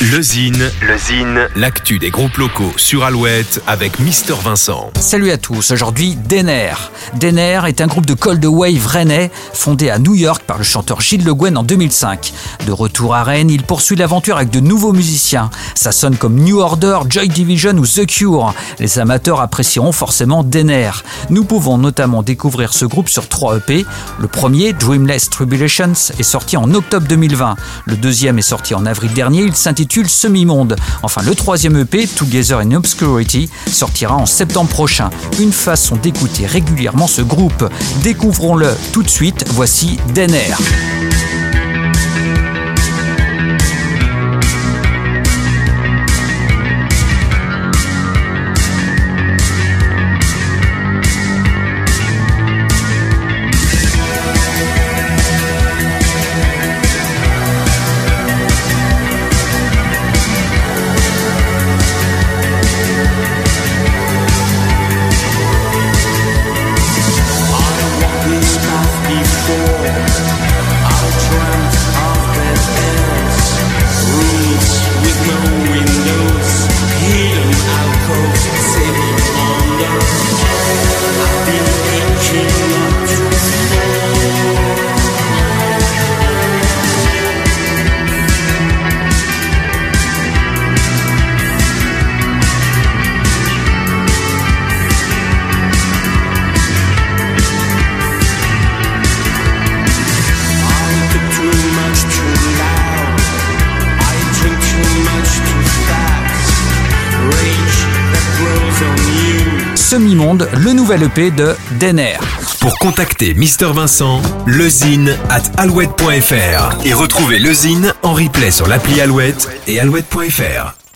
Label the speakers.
Speaker 1: Le Zine, le Zine, l'actu des groupes locaux sur Alouette avec Mister Vincent.
Speaker 2: Salut à tous, aujourd'hui Denner. Denner est un groupe de cold wave rennais fondé à New York par le chanteur Gilles Le Guen en 2005. De retour à Rennes, il poursuit l'aventure avec de nouveaux musiciens. Ça sonne comme New Order, Joy Division ou The Cure. Les amateurs apprécieront forcément Denner. Nous pouvons notamment découvrir ce groupe sur trois EP. Le premier, Dreamless Tribulations, est sorti en octobre 2020. Le deuxième est sorti en avril dernier, il s'intitule Semi-Monde. Enfin, le troisième EP, Together in Obscurity, sortira en septembre prochain. Une façon d'écouter régulièrement ce groupe. Découvrons-le tout de suite, voici Denner. Semi-monde, le nouvel EP de Denner.
Speaker 1: Pour contacter Mister Vincent, lezine at alouette.fr et retrouver lezine en replay sur l'appli Alouette et alouette.fr.